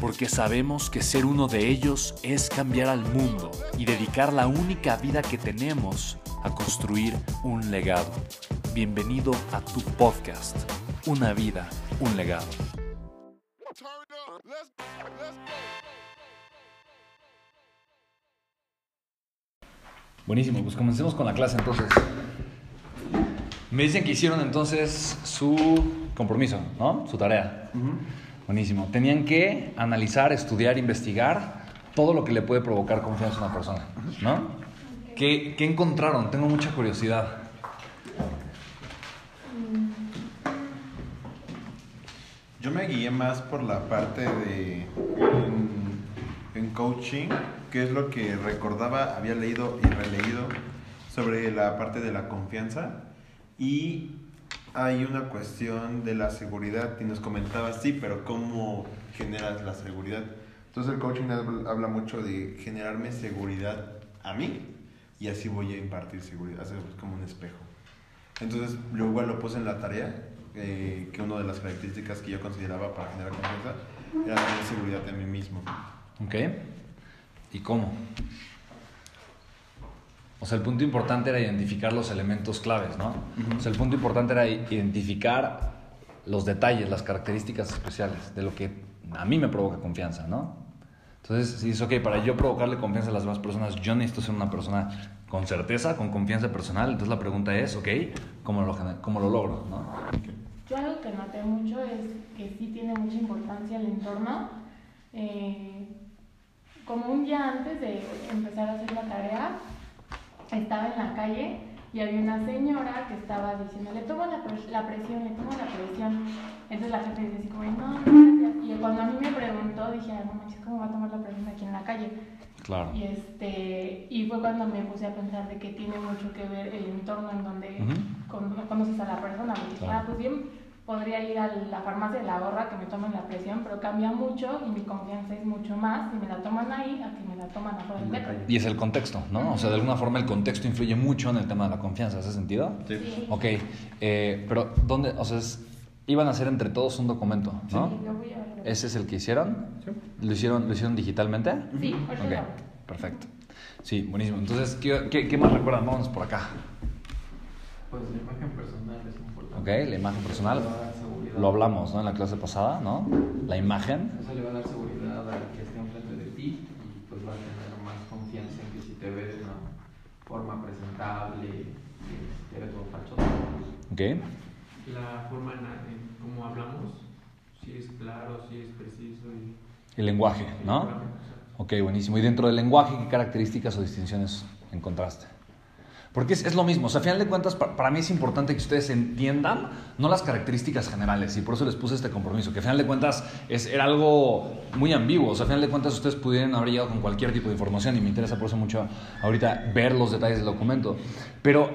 porque sabemos que ser uno de ellos es cambiar al mundo y dedicar la única vida que tenemos a construir un legado. Bienvenido a tu podcast, Una vida, un legado. Buenísimo, pues comencemos con la clase entonces. Me dicen que hicieron entonces su compromiso, ¿no? Su tarea. Buenísimo. Tenían que analizar, estudiar, investigar todo lo que le puede provocar confianza a una persona, ¿no? ¿Qué, encontraron? Tengo mucha curiosidad. Yo me guié más por la parte de en, coaching, que es lo que recordaba, había leído y releído sobre la parte de la confianza y hay una cuestión de la seguridad y nos comentaba, sí, pero ¿cómo generas la seguridad? Entonces el coaching habla mucho de generarme seguridad a mí y así voy a impartir seguridad, hacer como un espejo. Entonces yo igual lo puse en la tarea, eh, que una de las características que yo consideraba para generar confianza era tener seguridad de mí mismo. Ok. ¿Y cómo? O sea, el punto importante era identificar los elementos claves, ¿no? O sea, el punto importante era identificar los detalles, las características especiales de lo que a mí me provoca confianza, ¿no? Entonces, si es ok, para yo provocarle confianza a las demás personas, yo necesito ser una persona con certeza, con confianza personal. Entonces, la pregunta es, ok, ¿cómo lo, cómo lo logro, no? Yo algo que noté mucho es que sí tiene mucha importancia el entorno. Eh, como un día antes de empezar a hacer la tarea, estaba en la calle y había una señora que estaba diciendo, le tomo la, la presión, le tomo la presión. Entonces la gente dice así como, no, no, Y cuando a mí me preguntó, dije, no manches, ¿cómo va a tomar la presión aquí en la calle? Claro. Y, este, y fue cuando me puse a pensar de que tiene mucho que ver el entorno en donde conoces a la persona. Me dije, ah, pues bien, podría ir a la farmacia de la gorra que me tomen la presión, pero cambia mucho y mi confianza es mucho más si me la toman ahí a que me la toman afuera del metro. Y es el contexto, ¿no? O sea, de alguna forma el contexto influye mucho en el tema de la confianza, ¿hace sentido? Sí. Ok, eh, pero ¿dónde, o sea, iban a hacer entre todos un documento, ¿no? Sí, yo voy a ver. ¿Ese es el que hicieron? Sí. ¿Lo hicieron, lo hicieron digitalmente? Sí, Ok, perfecto. Sí, buenísimo. Entonces, ¿qué, qué, qué más recuerdan? Vamos por acá. Pues la imagen personal es. Ok, la imagen personal. Lo hablamos ¿no? en la clase pasada, ¿no? La imagen. Eso le va a dar seguridad al que esté enfrente de ti y pues va a tener más confianza en que si te ve de una forma presentable, te ve todo fachoso. Ok. La forma en, cómo hablamos, si es claro, si es preciso. Y, El lenguaje, ¿no? Ok, buenísimo. ¿Y dentro del lenguaje qué características o distinciones encontraste? Porque es, lo mismo, o sea, a final de cuentas, para, mí es importante que ustedes entiendan, no las características generales, y por eso les puse este compromiso, que a final de cuentas es, era algo muy ambiguo, o sea, a final de cuentas ustedes pudieran haber llegado con cualquier tipo de información, y me interesa por eso mucho ahorita ver los detalles del documento, pero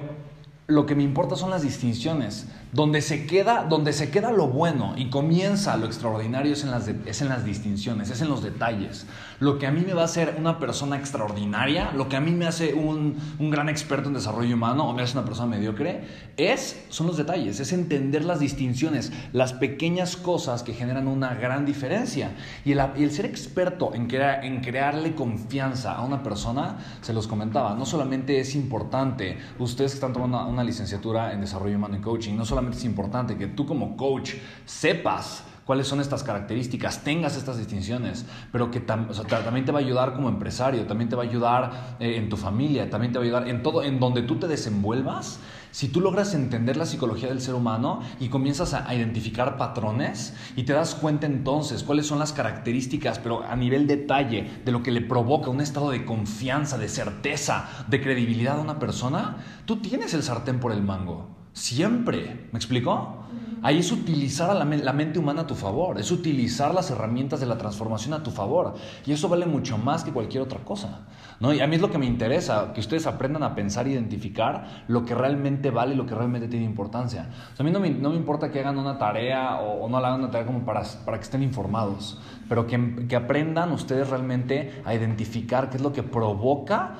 lo que me importa son las distinciones. Donde se queda, donde se queda lo bueno y comienza lo extraordinario es en, las es en las distinciones, es en los detalles. Lo que a mí me va a hacer una persona extraordinaria, lo que a mí me hace un, un gran experto en desarrollo humano o me hace una persona mediocre, es, son los detalles, es entender las distinciones, las pequeñas cosas que generan una gran diferencia. Y el, el ser experto en, crear, en crearle confianza a una persona, se los comentaba, no solamente es importante, ustedes que están tomando una, una licenciatura en desarrollo humano y coaching, no solamente es importante que tú como coach sepas cuáles son estas características, tengas estas distinciones, pero que también te va a ayudar como empresario, también te va a ayudar eh, en tu familia, también te va a ayudar en todo, en donde tú te desenvuelvas. Si tú logras entender la psicología del ser humano y comienzas a, identificar patrones y te das cuenta entonces cuáles son las características, pero a nivel detalle, de lo que le provoca un estado de confianza, de certeza, de credibilidad a una persona, tú tienes el sartén por el mango. Siempre. ¿Me explico? Ahí es utilizar a la, mente humana a tu favor, es utilizar las herramientas de la transformación a tu favor. Y eso vale mucho más que cualquier otra cosa. ¿no? Y a mí es lo que me interesa, que ustedes aprendan a pensar e identificar lo que realmente vale y lo que realmente tiene importancia. a mí no me, no me, importa que hagan una tarea o, no la hagan una tarea como para, para que estén informados, pero que, que aprendan ustedes realmente a identificar qué es lo que provoca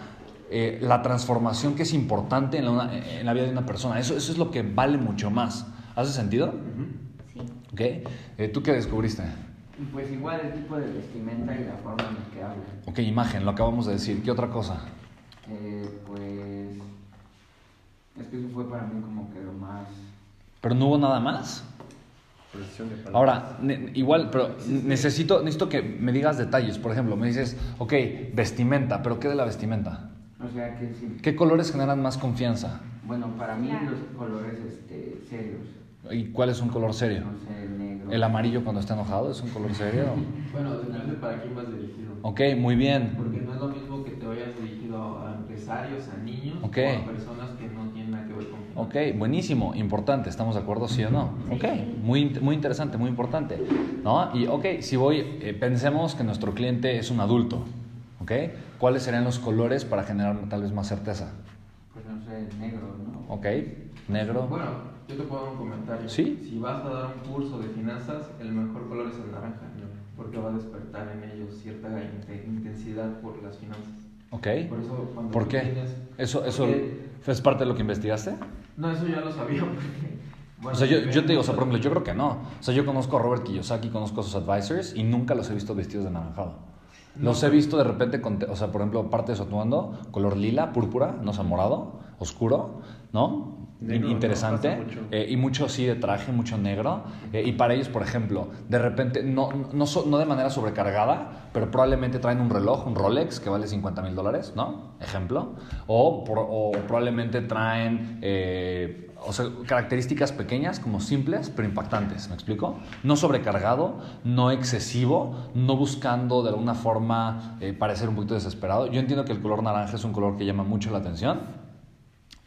eh, la transformación que es importante en la, en la, vida de una persona. Eso, eso es lo que vale mucho más. ¿Hace sentido? Sí. Ok. Eh, ¿Tú qué descubriste? Pues igual el tipo de vestimenta y la forma en la que habla. Ok, imagen, lo acabamos de decir. ¿Qué otra cosa? Eh, pues. Es que eso fue para mí como que lo más. ¿Pero no hubo nada más? Ahora, igual, pero necesito, necesito que me digas detalles. Por ejemplo, me dices, ok, vestimenta, pero ¿qué de la vestimenta? O sea, que sí. ¿Qué colores generan más confianza? Bueno, para mí los colores este, serios. ¿Y cuál es un color serio? No sé, el negro. ¿El amarillo cuando está enojado es un color serio? bueno, depende para quién vas dirigido. Ok, muy bien. Porque no es lo mismo que te vayas dirigido a empresarios, a niños o a personas que no tienen nada que ver con... Ok, buenísimo, importante, ¿estamos de acuerdo, sí o no? Ok, muy, muy interesante, muy importante. ¿No? Y ok, si voy, eh, pensemos que nuestro cliente es un adulto, ¿ok? ¿Cuáles serían los colores para generar tal vez más certeza? Pues no sé, negro, ¿no? Ok, negro. Bueno, yo te puedo dar un comentario. Sí. Si vas a dar un curso de finanzas, el mejor color es el naranja, porque va a despertar en ellos cierta intensidad por las finanzas. Ok. Por, eso, cuando ¿Por qué? ¿Eso, eso es parte de lo que investigaste? No, eso ya lo sabía porque... Bueno, o sea, yo, yo te digo, o sea, por ejemplo, yo creo que no. O sea, yo conozco a Robert Kiyosaki, conozco a sus advisors y nunca los he visto vestidos de naranjado. Los he visto de repente, con, o sea, por ejemplo, parte de su atuendo, color lila, púrpura, no sé, morado, oscuro, ¿no? interesante. Eh, y mucho sí de traje, mucho negro. Eh, y para ellos, por ejemplo, de repente, no, no, no, de manera sobrecargada, pero probablemente traen un reloj, un Rolex, que vale 50 mil dólares, ¿no? Ejemplo. O, o probablemente traen eh, o sea, características pequeñas, como simples, pero impactantes, ¿me explico? No sobrecargado, no excesivo, no buscando de alguna forma eh, parecer un poquito desesperado. Yo entiendo que el color naranja es un color que llama mucho la atención.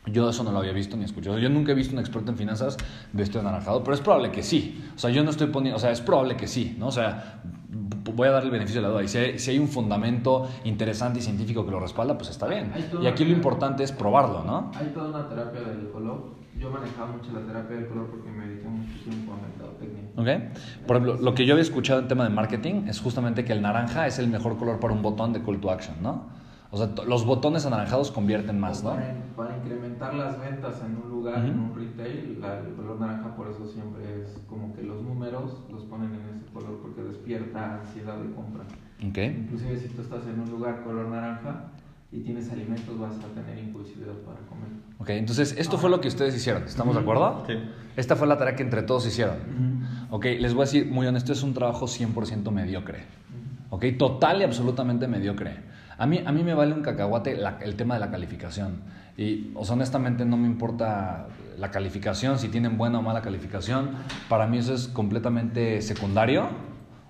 Yo eso no lo había visto ni escuchado. Yo nunca he visto un experto en finanzas vestido de naranjado, pero es probable que sí. O sea, yo no estoy poniendo, o sea, es probable que sí, ¿no? O sea, voy a darle el beneficio de la duda. Y si hay, si hay, un fundamento interesante y científico que lo respalda, pues está bien. Y aquí lo importante es probarlo, ¿no? Hay toda una terapia del color yo manejaba mucho la terapia del color porque me dediqué mucho tiempo a mercadotecnia. Ok. Por ejemplo, lo que yo había escuchado en tema de marketing es justamente que el naranja es el mejor color para un botón de call to action, ¿no? O sea, los botones anaranjados convierten más, ¿no? Para, incrementar las ventas en un lugar, en un retail, el color naranja por eso siempre es como que los números los ponen en ese color porque despierta ansiedad de compra. Okay. Inclusive si tú estás en un lugar color naranja, y tienes alimentos, vas a tener impulsividad para comer. Ok, entonces esto fue lo que ustedes hicieron, ¿estamos de acuerdo? Sí. Esta fue la tarea que entre todos hicieron. Ok, les voy a decir muy honesto, es un trabajo 100% mediocre. Ok, total y absolutamente mediocre. A mí, a mí me vale un cacahuate el tema de la calificación. Y, o sea, honestamente no me importa la calificación, si tienen buena o mala calificación. Para mí eso es completamente secundario.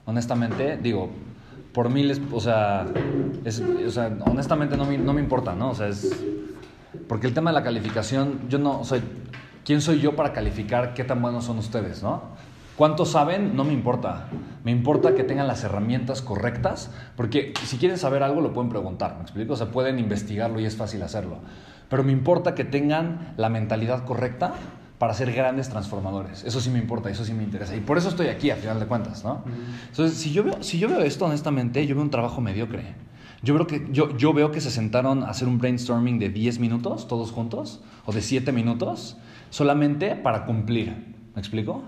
Honestamente, digo, por miles, o sea, o sea honestamente no me, no me, importa, ¿no? O sea, es... Porque el tema de la calificación, yo no, sea, ¿quién soy yo para calificar qué tan buenos son ustedes, ¿no? ¿Cuántos saben? No me importa. Me importa que tengan las herramientas correctas, porque si quieren saber algo lo pueden preguntar, ¿me explico? O sea, pueden investigarlo y es fácil hacerlo. Pero me importa que tengan la mentalidad correcta para ser grandes transformadores. Eso sí me importa, eso sí me interesa. Y por eso estoy aquí, a final de cuentas, ¿no? Entonces, si yo, veo, si yo veo esto, honestamente, yo veo un trabajo mediocre. Yo veo, que, yo, yo veo que se sentaron a hacer un brainstorming de 10 minutos, todos juntos, o de 7 minutos, solamente para cumplir. ¿Me explico?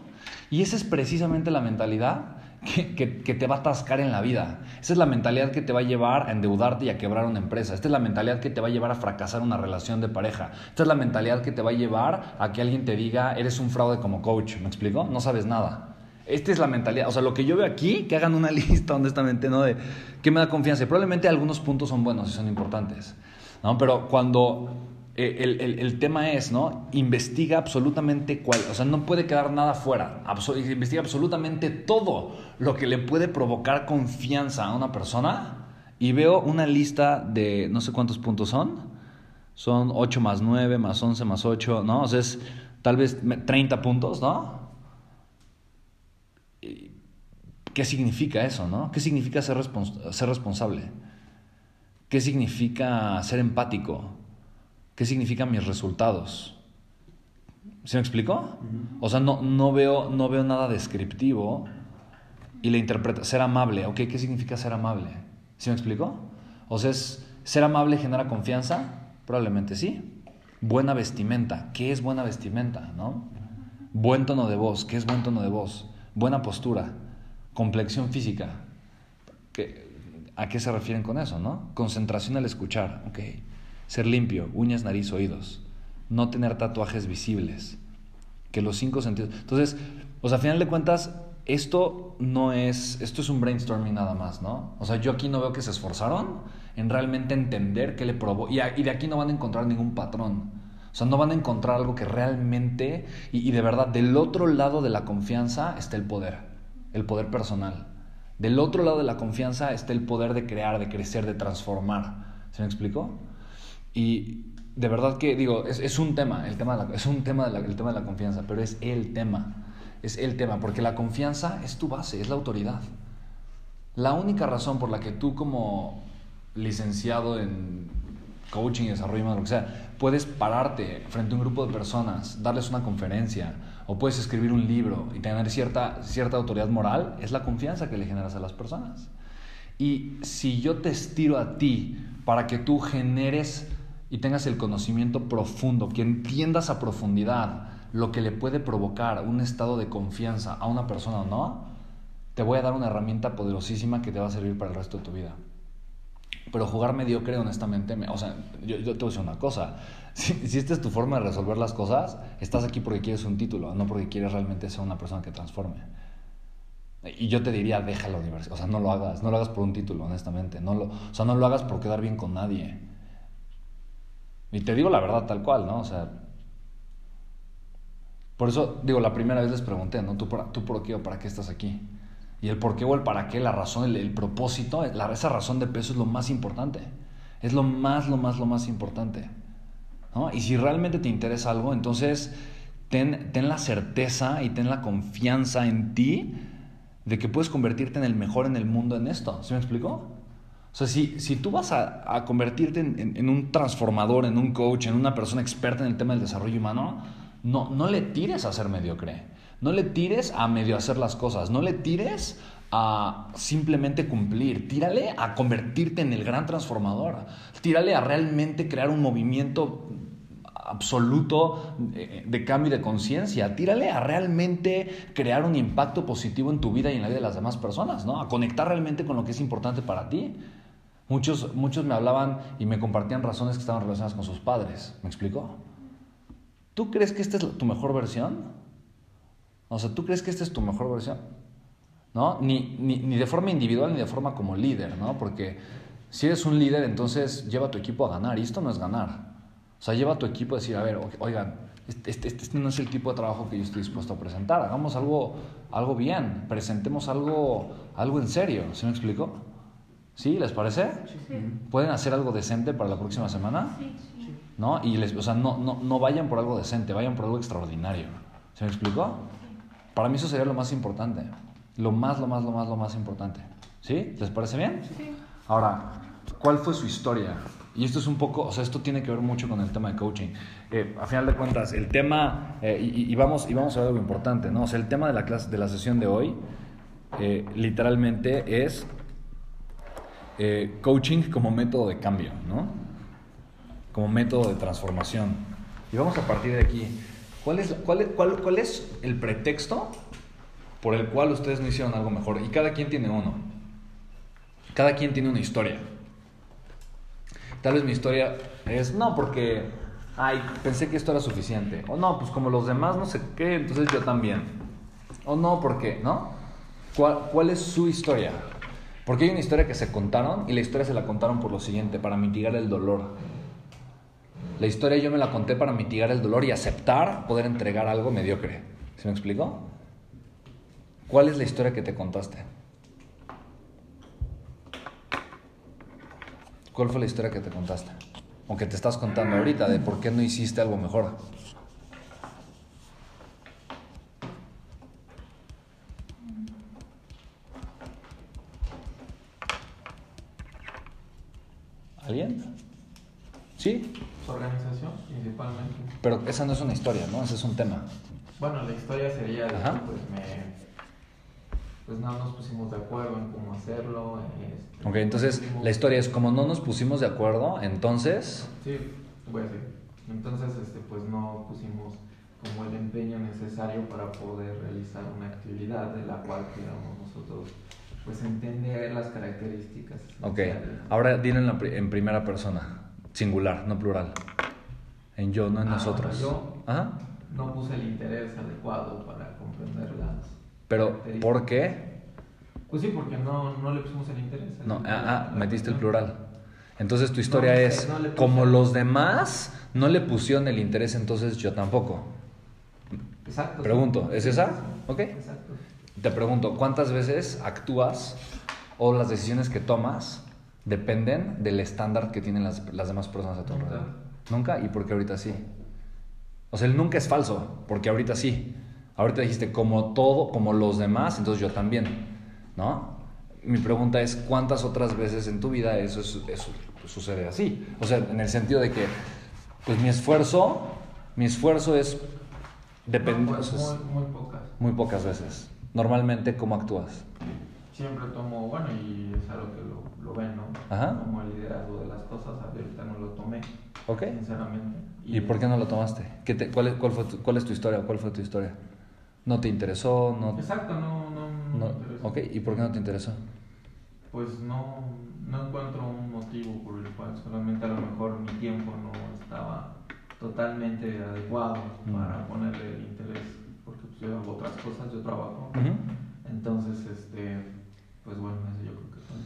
Y esa es precisamente la mentalidad que, que, te va a atascar en la vida. Esa es la mentalidad que te va a llevar a endeudarte y a quebrar una empresa. Esta es la mentalidad que te va a llevar a fracasar una relación de pareja. Esta es la mentalidad que te va a llevar a que alguien te diga, eres un fraude como coach. ¿Me explico? No sabes nada. esta es la mentalidad. O sea, lo que yo veo aquí, que hagan una lista, honestamente, ¿no? De qué me da confianza. Y probablemente algunos puntos son buenos y son importantes. ¿no? Pero cuando el, el, tema es, ¿no? Investiga absolutamente cuál, o sea, no puede quedar nada fuera. investiga absolutamente todo lo que le puede provocar confianza a una persona. Y veo una lista de no sé cuántos puntos son. Son 8 más 9, más 11, más 8, ¿no? O sea, es tal vez 30 puntos, ¿no? ¿Qué significa eso, no? ¿Qué significa ser, ser responsable? ¿Qué significa ser empático? ¿Qué significan mis resultados? ¿Se me explicó? O sea, no, no, veo, no veo nada descriptivo y le interpreta, ser amable, ¿ok? ¿Qué significa ser amable? ¿Se me explicó? O sea, ¿ser amable genera confianza? Probablemente sí. Buena vestimenta, ¿qué es buena vestimenta? ¿No? Buen tono de voz, ¿qué es buen tono de voz? Buena postura, complexión física. ¿A qué se refieren con eso, no? Concentración al escuchar, ok. Ser limpio, uñas, nariz, oídos. No tener tatuajes visibles. Que los cinco sentidos. Entonces, pues a final de cuentas, esto no es, esto es un brainstorming nada más, ¿no? O sea, yo aquí no veo que se esforzaron en realmente entender qué le probó. Y de aquí no van a encontrar ningún patrón. O sea, no van a encontrar algo que realmente, y, de verdad, del otro lado de la confianza está el poder, el poder personal. Del otro lado de la confianza está el poder de crear, de crecer, de transformar. ¿Se me explicó? Y de verdad que digo, es, un tema, el tema, de la, es un tema el tema de la confianza, pero es el tema, es el tema, porque la confianza es tu base, es la autoridad. La única razón por la que tú como licenciado en coaching y desarrollo humano, lo que sea, puedes pararte frente a un grupo de personas, darles una conferencia, o puedes escribir un libro y tener cierta, cierta autoridad moral, es la confianza que le generas a las personas. Y si yo te estiro a ti para que tú generes y tengas el conocimiento profundo, que entiendas a profundidad lo que le puede provocar un estado de confianza a una persona o no, te voy a dar una herramienta poderosísima que te va a servir para el resto de tu vida. Pero jugar mediocre, honestamente, me, o sea, yo, yo, te voy a decir una cosa. Si, esta es tu forma de resolver las cosas, estás aquí porque quieres un título, no porque quieres realmente ser una persona que transforme. Y yo te diría, deja la universidad. O sea, no lo hagas. No lo hagas por un título, honestamente. No lo, o sea, no lo hagas por quedar bien con nadie. Y te digo la verdad tal cual, ¿no? O sea... Por eso, digo, la primera vez les pregunté, ¿no? ¿Tú por, tú por qué o para qué estás aquí? Y el por qué o el para qué, la razón, el, propósito, la, esa razón de peso es lo más importante. Es lo más, lo más, lo más importante. ¿no? Y si realmente te interesa algo, entonces ten, ten la certeza y ten la confianza en ti de que puedes convertirte en el mejor en el mundo en esto. ¿Sí me explico? O sea, si, si tú vas a, a convertirte en, en, un transformador, en un coach, en una persona experta en el tema del desarrollo humano, no, no le tires a ser mediocre. No le tires a medio hacer las cosas, no le tires a simplemente cumplir, tírale a convertirte en el gran transformador, tírale a realmente crear un movimiento absoluto de, cambio de conciencia, tírale a realmente crear un impacto positivo en tu vida y en la vida de las demás personas, ¿no? A conectar realmente con lo que es importante para ti. Muchos, muchos me hablaban y me compartían razones que estaban relacionadas con sus padres. ¿Me explico? ¿Tú crees que esta es tu mejor versión? O sea, ¿tú crees que esta es tu mejor versión? ¿No? Ni, ni, ni, de forma individual ni de forma como líder, ¿no? Porque si eres un líder, entonces lleva a tu equipo a ganar. Y esto no es ganar. O sea, lleva a tu equipo a decir, a ver, oigan, este, este, este, no es el tipo de trabajo que yo estoy dispuesto a presentar. Hagamos algo, algo bien. Presentemos algo, algo en serio. ¿Sí me explico? ¿Sí? ¿Les parece? Sí. ¿Pueden hacer algo decente para la próxima semana? Sí. ¿No? Y les, o sea, no, no, no vayan por algo decente, vayan por algo extraordinario. ¿Se me explicó? Para mí eso sería lo más importante. Lo más, lo más, lo más, lo más importante. ¿Sí? ¿Les parece bien? Sí. Ahora, ¿cuál fue su historia? Y esto es un poco, o sea, esto tiene que ver mucho con el tema de coaching. Eh, a final de cuentas, el tema, eh, y, y, vamos, y vamos a ver algo importante, ¿no? O sea, el tema de la, clase, de la sesión de hoy, eh, literalmente es eh, coaching como método de cambio, ¿no? Como método de transformación. Y vamos a partir de aquí. ¿Cuál es, cuál, cuál, ¿Cuál es el pretexto por el cual ustedes no hicieron algo mejor? Y cada quien tiene uno. Cada quien tiene una historia. Tal vez mi historia es, no, porque, ay, pensé que esto era suficiente. O no, pues como los demás no sé qué, entonces yo también. O no, ¿por qué? ¿No? ¿Cuál, ¿Cuál es su historia? Porque hay una historia que se contaron y la historia se la contaron por lo siguiente, para mitigar el dolor. La historia yo me la conté para mitigar el dolor y aceptar poder entregar algo mediocre. ¿Se me explicó? ¿Cuál es la historia que te contaste? ¿Cuál fue la historia que te contaste? O que te estás contando ahorita de por qué no hiciste algo mejor. ¿Alguien? ¿Sí? Su organización, principalmente. Pero esa no es una historia, ¿no? Ese es un tema. Bueno, la historia sería de Ajá. que pues me pues no nos pusimos de acuerdo en cómo hacerlo. este, Ok, entonces pusimos- la historia es como no nos pusimos de acuerdo, entonces... Sí, voy a decir. Entonces, este, pues no pusimos como el empeño necesario para poder realizar una actividad de la cual queramos nosotros pues entender las características. Ok, ahora dilo en, la en primera persona, singular, no plural. En yo, no en Ah, nosotros. yo. Ajá. No puse el interés adecuado para comprender las Pero. ¿por qué? Pues sí, porque no, no le pusimos el interés. No, Así que- ah, ah, metiste el plural. Entonces tu historia No, es, no como los demás no le pusieron el interés, entonces yo tampoco. Exacto. Pregunto, ¿es esa? Ok. Exacto. Te pregunto, ¿cuántas veces actúas o las decisiones que tomas dependen del estándar que tienen las, las demás personas a tu alrededor? Nunca. ¿Y por qué ahorita sí? O sea, el nunca es falso, porque ahorita sí. Ahorita dijiste como todo, como los demás, entonces yo también, ¿no? Mi pregunta es, ¿cuántas otras veces en tu vida eso, es- eso sucede así? O sea, en el sentido de que, pues mi esfuerzo, mi esfuerzo es depende, No, pues, es- muy, muy pocas. muy pocas veces. Normalmente, ¿cómo actúas? Siempre tomo, bueno, y es algo que lo, lo ven, ¿no? Ajá. Como el liderazgo de las cosas, ahorita no lo tomé, ¿Ok? sinceramente. ¿Y por qué no lo tomaste? ¿Qué te- cuál, es, cuál, fue tu, ¿Cuál es tu historia? ¿Cuál fue tu historia? ¿No te interesó? No, Exacto, no, no, no, no- me. ¿Ok? ¿Y por qué no te interesó? Pues no, no encuentro un motivo por el cual solamente a lo mejor mi tiempo no estaba totalmente adecuado Mm. para ponerle el interés, yo hago otras cosas, yo trabajo. Ujú. Entonces, este, pues bueno, eso yo creo que fue.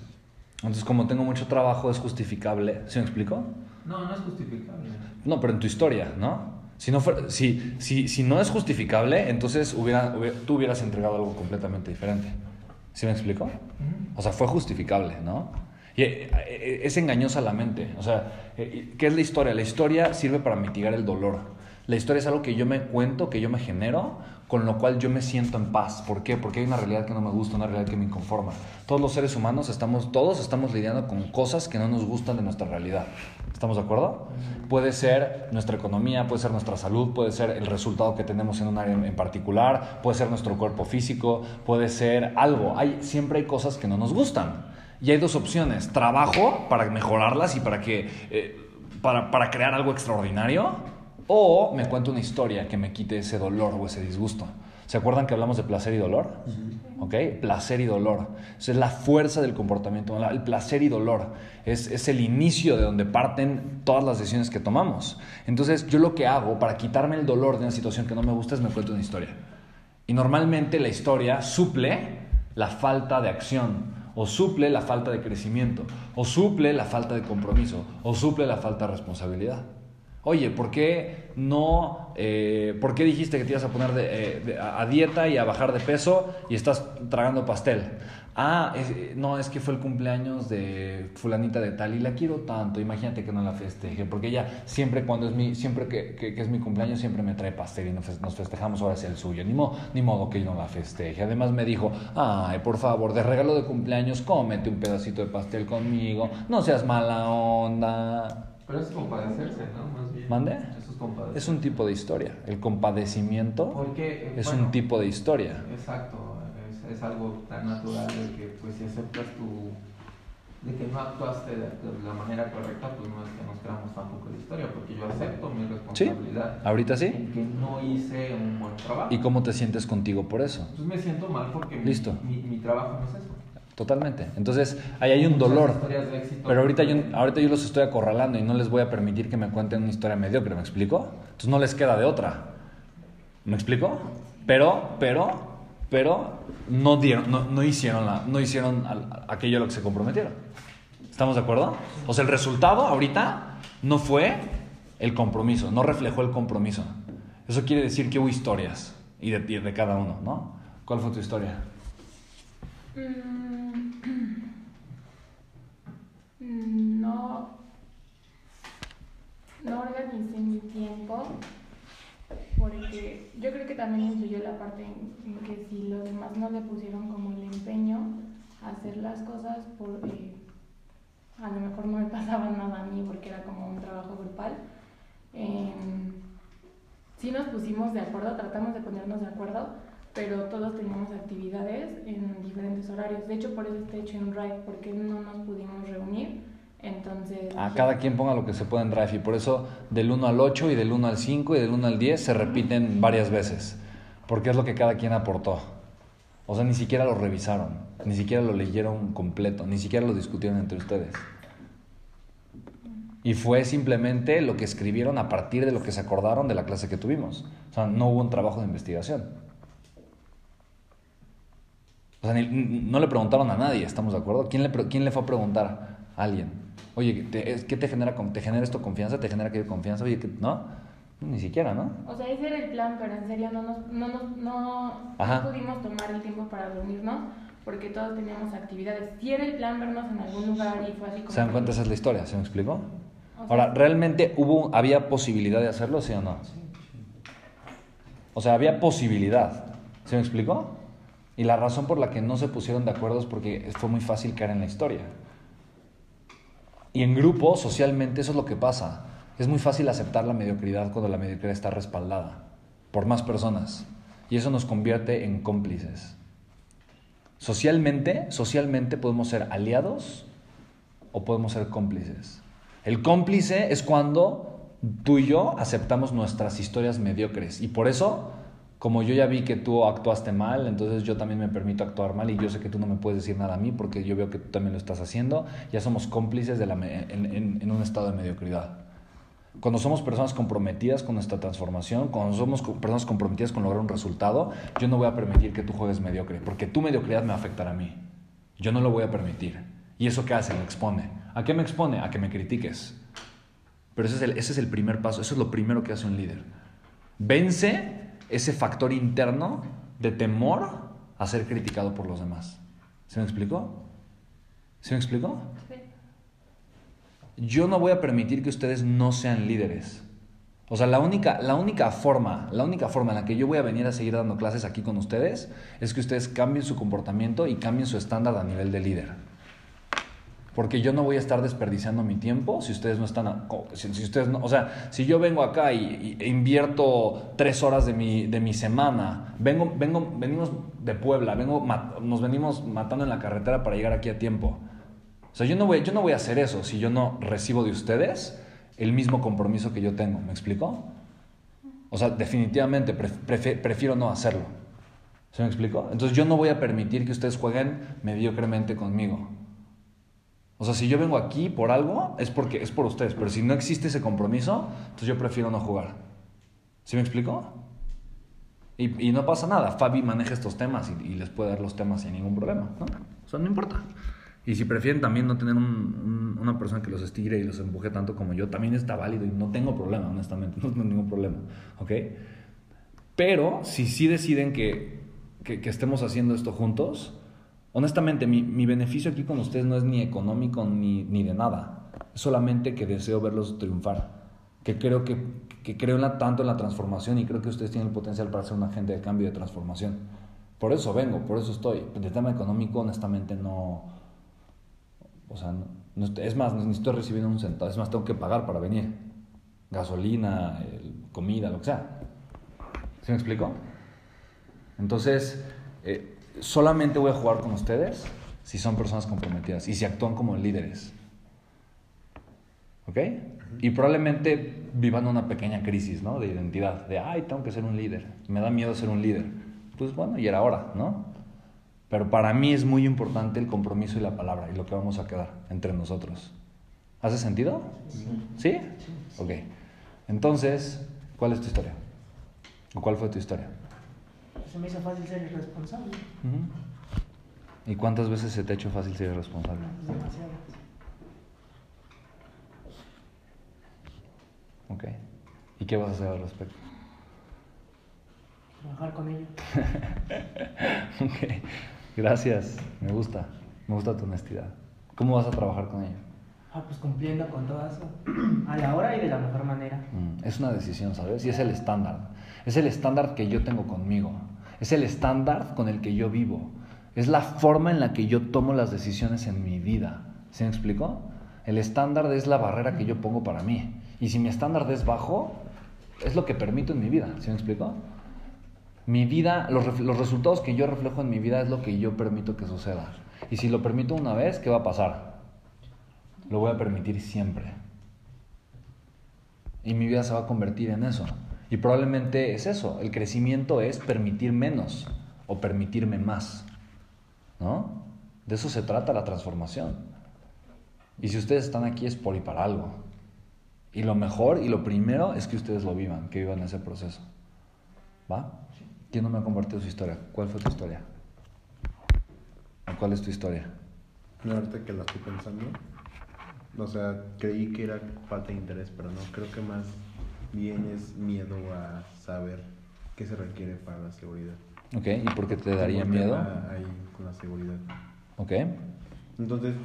Entonces, como tengo mucho trabajo, es justificable. ¿Sí me explico? No, no es justificable. No, pero en tu historia, ¿no? Si no, fuera- si, si, si no es justificable, entonces hubiera, hubiera- tú hubieras entregado algo completamente diferente. ¿Sí me explico? Ujú. O sea, fue justificable, ¿no? Y eh, eh, es engañosa la mente. O sea, eh, ¿qué es la historia? La historia sirve para mitigar el dolor. La historia es algo que yo me cuento, que yo me genero, con lo cual yo me siento en paz. ¿Por qué? Porque hay una realidad que no me gusta, una realidad que me inconforma. Todos los seres humanos estamos, todos estamos lidiando con cosas que no nos gustan de nuestra realidad. ¿Estamos de acuerdo? Puede ser nuestra economía, puede ser nuestra salud, puede ser el resultado que tenemos en un área en particular, puede ser nuestro cuerpo físico, puede ser algo. Hay, siempre hay cosas que no nos gustan. Y hay dos opciones. Trabajo para mejorarlas y para, que, eh, para, para crear algo extraordinario. O me cuento una historia que me quite ese dolor o ese disgusto. ¿Se acuerdan que hablamos de placer y dolor? ¿Ok? Placer y dolor. Esa es la fuerza del comportamiento. El placer y dolor es, es el inicio de donde parten todas las decisiones que tomamos. Entonces, yo lo que hago para quitarme el dolor de una situación que no me gusta es me cuento una historia. Y normalmente la historia suple la falta de acción, o suple la falta de crecimiento, o suple la falta de compromiso, o suple la falta de responsabilidad. Oye, ¿por qué no, eh, por qué dijiste que te ibas a poner eh, a dieta y a bajar de peso y estás tragando pastel? Ah, es- eh, no, es que fue el cumpleaños de fulanita de tal y la quiero tanto, imagínate que no la festeje, porque ella siempre cuando es mi, siempre que, es mi cumpleaños siempre me trae pastel y nos fes- nos festejamos ahora hacia el suyo, ni, mo- ni modo que yo no la festeje. Además me dijo, ay, por favor, de regalo de cumpleaños, cómete un pedacito de pastel conmigo, no seas mala onda. Pero es compadecerse, ¿no? Más bien. ¿Mande? Es. Es un tipo de historia. El compadecimiento Porque, eh, es bueno, un tipo de historia. Exacto, es, es algo tan natural de que pues si aceptas tu de que no actuaste de, de la manera correcta, pues no es que nos creamos tampoco la historia, porque yo acepto mi responsabilidad ¿Ahorita sí? en que no hice un buen trabajo. ¿Y cómo te sientes contigo por eso? Pues me siento mal porque mi- Listo. Mi, mi trabajo no es eso. Totalmente. Entonces, ahí hay un dolor. Pero ahorita yo, ahorita yo los estoy acorralando y no les voy a permitir que me cuenten una historia mediocre, ¿me explico? Entonces no les queda de otra. ¿Me explico? Pero, pero, pero no, dieron, no, no hicieron, la, no hicieron aquello a lo que se comprometieron. ¿Estamos de acuerdo? O sea, el resultado ahorita no fue el compromiso, no reflejó el compromiso. Eso quiere decir que hubo historias y de, de cada uno, ¿no? ¿Cuál fue tu historia? Mm, No, no organicé mi tiempo porque yo creo que también influyó la parte en, que si los demás no le pusieron como el empeño a hacer las cosas porque a lo mejor no me pasaba nada a mí porque era como un trabajo grupal. Em, sí nos pusimos de acuerdo, tratamos de ponernos de acuerdo, pero todos teníamos actividades en diferentes horarios. De hecho, por eso está hecho en Drive, porque no nos pudimos reunir. Entonces, A cada quien ponga lo que se pueda en Drive y por eso del 1 al 8 y del 1 al 5 y del 1 al 10 se repiten varias veces, porque es lo que cada quien aportó. O sea, ni siquiera lo revisaron, ni siquiera lo leyeron completo, ni siquiera lo discutieron entre ustedes. Y fue simplemente lo que escribieron a partir de lo que se acordaron de la clase que tuvimos. O sea, no hubo un trabajo de investigación. O sea, ni- no le preguntaron a nadie, ¿estamos de acuerdo? ¿Quién le, pre- quién le fue a preguntar a alguien? Oye, ¿te- es- ¿qué te genera, con- te genera esto confianza? ¿Te genera aquello confianza? Oye, ¿qué- ¿no? Ni siquiera, ¿no? O sea, ese era el plan, pero en serio no nos, no, nos- no, pudimos tomar el tiempo para reunirnos porque todos teníamos actividades. Sí era el plan vernos en algún lugar y fue así como... ¿Se dan cuenta? Esa es la historia, ¿se me explicó? o sea, Ahora, ¿realmente hubo, había posibilidad de hacerlo, sí o no? O sea, había posibilidad. ¿Se me explicó? Y la razón por la que no se pusieron de acuerdo es porque fue muy fácil caer en la historia. Y en grupo, socialmente, eso es lo que pasa. Es muy fácil aceptar la mediocridad cuando la mediocridad está respaldada por más personas. Y eso nos convierte en cómplices. Socialmente, socialmente podemos ser aliados o podemos ser cómplices. El cómplice es cuando tú y yo aceptamos nuestras historias mediocres. Y por eso, como yo ya vi que tú actuaste mal, entonces yo también me permito actuar mal y yo sé que tú no me puedes decir nada a mí porque yo veo que tú también lo estás haciendo. Ya somos cómplices de la en, un estado de mediocridad. Cuando somos personas comprometidas con nuestra transformación, cuando somos personas comprometidas con lograr un resultado, yo no voy a permitir que tú juegues mediocre, porque tu mediocridad me va a afectar a mí. Yo no lo voy a permitir. ¿Y eso qué hace? Me expone. ¿A qué me expone? A que me critiques. Pero ese es el primer paso, eso es lo primero que hace un líder. Vence ese factor interno de temor a ser criticado por los demás. ¿Se me explicó? ¿Se me explicó? Sí. yo no voy a permitir que ustedes no sean líderes. O sea, la única, la única forma, la única forma en la que yo voy a venir a seguir dando clases aquí con ustedes es que ustedes cambien su comportamiento y cambien su estándar a nivel de líder. Porque yo no voy a estar desperdiciando mi tiempo si ustedes no están, a- si, si ustedes no, o sea, si yo vengo acá y, y- e invierto tres horas de mi, de mi semana, vengo, vengo, venimos de Puebla, vengo, mat- nos venimos matando en la carretera para llegar aquí a tiempo. O sea, yo no, voy, yo no voy a hacer eso si yo no recibo de ustedes el mismo compromiso que yo tengo. ¿Me explico? O sea, definitivamente pref- prefiero no hacerlo. ¿Se me explicó? Entonces yo no voy a permitir que ustedes jueguen mediocremente conmigo. O sea, si yo vengo aquí por algo, es porque es por ustedes. Pero si no existe ese compromiso, entonces yo prefiero no jugar. ¿Sí me explico? Y, y no pasa nada. Fabi maneja estos temas y, y les puede dar los temas sin ningún problema. ¿no? O sea, no importa. Y si prefieren también no tener un- un- una persona que los estire y los empuje tanto como yo, también está válido y no tengo problema, honestamente. No tengo ningún problema. ¿Ok? Pero si sí deciden que, que- que estemos haciendo esto juntos, honestamente mi, mi beneficio aquí con ustedes no es ni económico ni, ni de nada. Es solamente que deseo verlos triunfar. Que creo, que, que creo la, tanto en la transformación y creo que ustedes tienen el potencial para ser un agente de cambio y de transformación. Por eso vengo, por eso estoy. De tema económico, honestamente, no. O sea, no- es más, ni estoy recibiendo un centavo. Es más, tengo que pagar para venir. Gasolina, comida, lo que sea. ¿Sí me explico? Entonces, eh, solamente voy a jugar con ustedes si son personas comprometidas y si actúan como líderes. ¿Ok? Y probablemente vivan una pequeña crisis, ¿no? De identidad, de, ay, tengo que ser un líder, me da miedo ser un líder. Pues bueno, y era hora, ¿no? Pero para mí es muy importante el compromiso y la palabra y lo que vamos a quedar entre nosotros. ¿Hace sentido? ¿Sí? Ok. Entonces, ¿cuál es tu historia? ¿O cuál fue tu historia? Se me hizo fácil ser irresponsable. ¿Y cuántas veces se te ha hecho fácil ser irresponsable? Demasiadas. Ok. ¿Y qué vas a hacer al respecto? Trabajar con ello. ok. Gracias. Me gusta. Me gusta tu honestidad. ¿Cómo vas a trabajar con ello? Ah, pues cumpliendo con todo eso. A la hora y de la mejor manera. Mm, Es una decisión, ¿sabes? Y es el estándar. Es el estándar que yo tengo conmigo. Es el estándar con el que yo vivo. Es la forma en la que yo tomo las decisiones en mi vida. ¿Sí me explico? El estándar es la barrera que yo pongo para mí. Y si mi estándar es bajo, es lo que permito en mi vida. ¿Sí me explico? Mi vida, los, los resultados que yo reflejo en mi vida es lo que yo permito que suceda. Y si lo permito una vez, ¿qué va a pasar? Lo voy a permitir siempre. Y mi vida se va a convertir en eso. Y probablemente es eso. El crecimiento es permitir menos o permitirme más. ¿No? De eso se trata la transformación. Y si ustedes están aquí es por y para algo. Y lo mejor y lo primero es que ustedes lo vivan, que vivan ese proceso. ¿Va? ¿Quién no me ha compartido su historia? ¿Cuál fue tu historia? ¿O ¿Cuál es tu historia? No, ahorita que la estoy pensando, o sea, creí que era falta de interés, pero no, creo que más bien es miedo a saber qué se requiere para la seguridad. ¿Ok? ¿Y por qué te daría miedo? Ahí con la seguridad. ¿Ok? Entonces,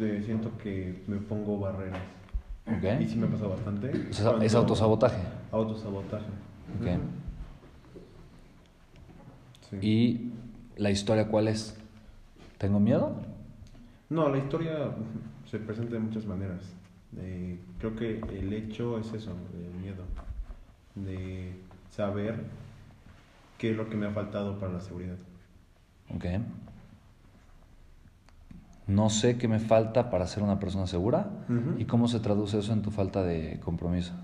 eh, siento que me pongo barreras. ¿Ok? Y sí me pasa bastante. O sea, es autosabotaje. Autosabotaje. Ok. Ujú. Sí. ¿Y la historia cuál es? ¿Tengo miedo? No, la historia se presenta de muchas maneras. Eh, creo que el hecho es eso, el miedo. De saber qué es lo que me ha faltado para la seguridad. Ok. No sé qué me falta para ser una persona segura. Ujú. ¿Y cómo se traduce eso en tu falta de compromiso?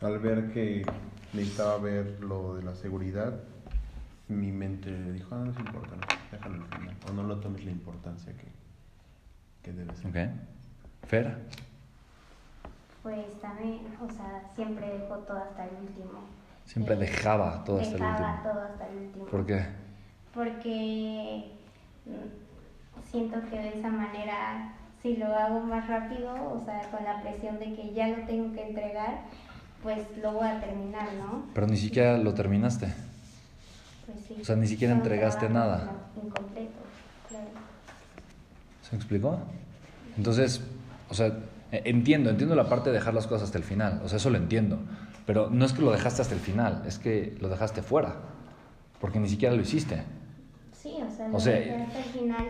Al ver que necesitaba ver lo de la seguridad, mi mente dijo, ah, no es importante, déjalo al final. O no lo tomes la importancia que, que debe ser. Ok. Fer. Pues también, o sea, siempre dejo todo hasta el último. Siempre Eh, dejaba todo hasta el dejaba último. todo hasta el último. ¿Por qué? Porque mm, siento que de esa manera, si lo hago más rápido, o sea, con la presión de que ya lo tengo que entregar, pues lo voy a terminar, ¿no? Pero ni siquiera lo terminaste. Pues sí. O sea, ni siquiera entregaste nada. Incompletos, claro. ¿Se me explicó? Entonces, o sea, eh, entiendo, entiendo la parte de dejar las cosas hasta el final, o sea, eso lo entiendo, pero no es que lo dejaste hasta el final, es que lo dejaste fuera, porque ni siquiera lo hiciste. Sí, o sea, O lo sea, dejé hasta el final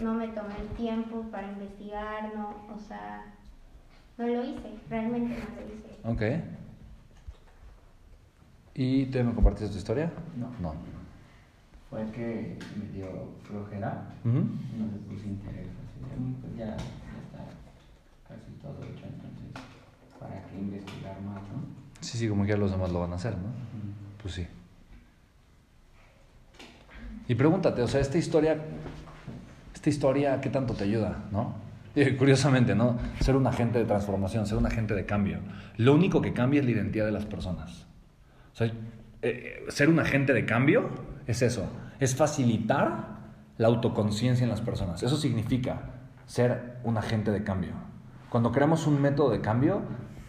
y no me tomé el tiempo para investigar, no, o sea, no lo hice, realmente no lo hice. Ok. ¿Y tú ya me compartiste tu historia? No. No. Fue que me dio flojera, Ujú. no le puse interés. Así "Mm, pues ya, casi todo hecho, entonces, ¿para qué investigar más, no? Sí, sí, como que los demás lo van a hacer, ¿no? Mm. Pues sí. Y pregúntate, o sea, esta historia, esta historia, ¿qué tanto te ayuda, no? Y curiosamente, ¿no? Ser un agente de transformación, ser un agente de cambio. Lo único que cambia es la identidad de las personas. O sea, eh, ser un agente de cambio es eso, es facilitar la autoconciencia en las personas. Eso significa ser un agente de cambio. Cuando creamos un método de cambio,